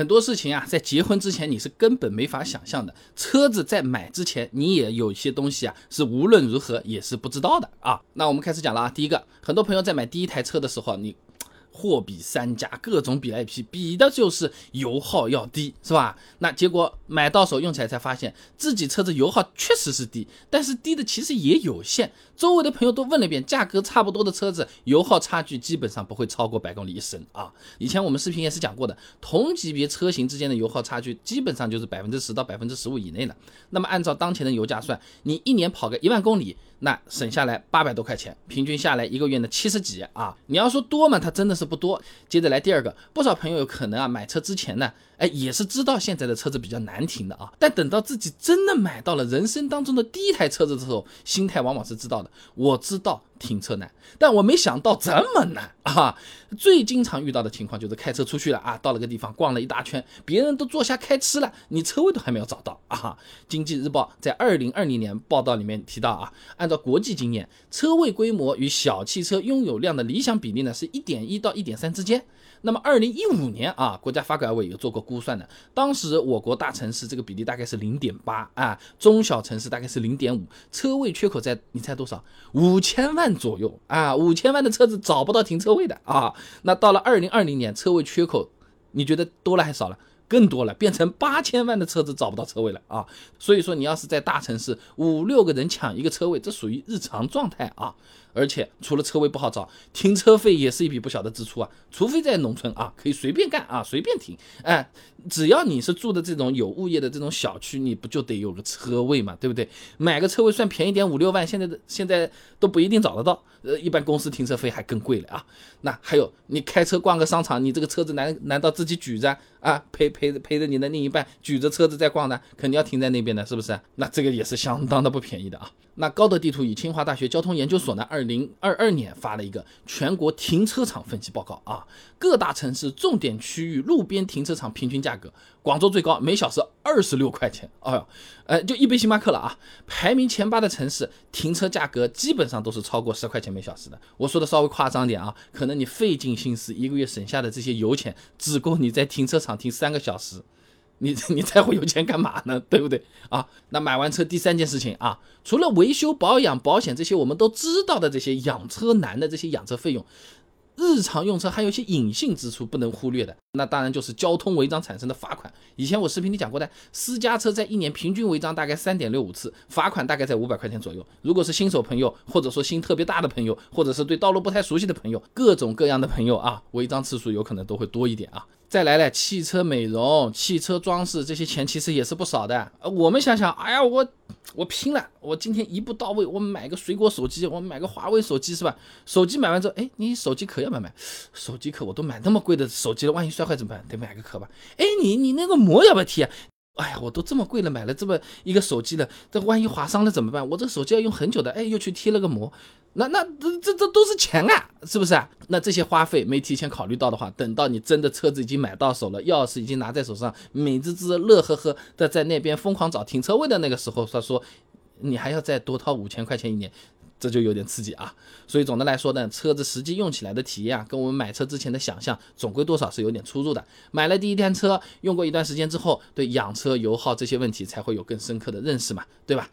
很多事情啊，在结婚之前你是根本没法想象的。车子在买之前，你也有些东西啊，是无论如何也是不知道的啊。那我们开始讲了啊。第一个，很多朋友在买第一台车的时候，你。货比三家，各种比来比，比的就是油耗要低，是吧？那结果买到手用起来才发现自己车子油耗确实是低，但是低的其实也有限。周围的朋友都问了一遍，价格差不多的车子，油耗差距基本上不会超过百公里一升啊。以前我们视频也是讲过的，同级别车型之间的油耗差距基本上就是百分之十到百分之十五以内了。那么按照当前的油价算，你一年跑个一万公里。那省下来八百多块钱，平均下来一个月呢七十几啊！你要说多嘛，它真的是不多。接着来第二个，不少朋友可能啊买车之前呢，哎也是知道现在的车子比较难停的啊，但等到自己真的买到了人生当中的第一台车子的时候，心态往往是知道的。我知道。停车难，但我没想到这么难啊！最经常遇到的情况就是开车出去了啊，到了个地方逛了一大圈，别人都坐下开吃了，你车位都还没有找到啊！经济日报在二零二零年报道里面提到啊，按照国际经验，车位规模与小汽车拥有量的理想比例呢是一点一到一点三之间。那么二零一五年啊，国家发改委有做过估算的，当时我国大城市这个比例大概是零点八啊，中小城市大概是零点五，车位缺口在你猜多少？五千万左右啊，五千万的车子找不到停车位的啊。那到了二零二零年，车位缺口你觉得多了还少了？更多了，变成八千万的车子找不到车位了啊。所以说你要是在大城市，五六个人抢一个车位，这属于日常状态啊。而且除了车位不好找，停车费也是一笔不小的支出啊。除非在农村啊，可以随便干啊，随便停。哎，只要你是住的这种有物业的这种小区，你不就得有个车位嘛，对不对？买个车位算便宜点五六万，现在的现在都不一定找得到。呃，一般公司停车费还更贵了啊。那还有你开车逛个商场，你这个车子难难道自己举着啊，陪陪着陪着你的另一半举着车子在逛呢？肯定要停在那边的，是不是？那这个也是相当的不便宜的啊。那高德地图与清华大学交通研究所呢，二二零二二年发了一个全国停车场分析报告啊，各大城市重点区域路边停车场平均价格，广州最高，每小时二十六块钱，哎呦，呃，就一杯星巴克了啊。排名前八的城市停车价格基本上都是超过十块钱每小时的。我说的稍微夸张点啊，可能你费尽心思一个月省下的这些油钱，只够你在停车场停三个小时。你 你在乎有钱干嘛呢？对不对啊？那买完车第三件事情啊，除了维修保养、保险这些我们都知道的这些养车难的这些养车费用，日常用车还有一些隐性支出不能忽略的。那当然就是交通违章产生的罚款。以前我视频里讲过的，私家车在一年平均违章大概三点六五次，罚款大概在五百块钱左右。如果是新手朋友，或者说心特别大的朋友，或者是对道路不太熟悉的朋友，各种各样的朋友啊，违章次数有可能都会多一点啊。再来了，汽车美容、汽车装饰这些钱其实也是不少的。呃，我们想想，哎呀，我我拼了，我今天一步到位，我买个水果手机，我买个华为手机是吧？手机买完之后，哎，你手机壳要不要买？手机壳我都买那么贵的手机了，万一摔坏怎么办？得买个壳吧。哎，你你那个膜要不要贴？哎呀，我都这么贵了，买了这么一个手机了，这万一划伤了怎么办？我这手机要用很久的，哎，又去贴了个膜。那那这这这都是钱啊，是不是啊？那这些花费没提前考虑到的话，等到你真的车子已经买到手了，钥匙已经拿在手上，美滋滋、乐呵呵的在那边疯狂找停车位的那个时候，他说你还要再多掏五千块钱一年。这就有点刺激啊，所以总的来说呢，车子实际用起来的体验啊，跟我们买车之前的想象，总归多少是有点出入的。买了第一天车，用过一段时间之后，对养车油耗这些问题才会有更深刻的认识嘛，对吧？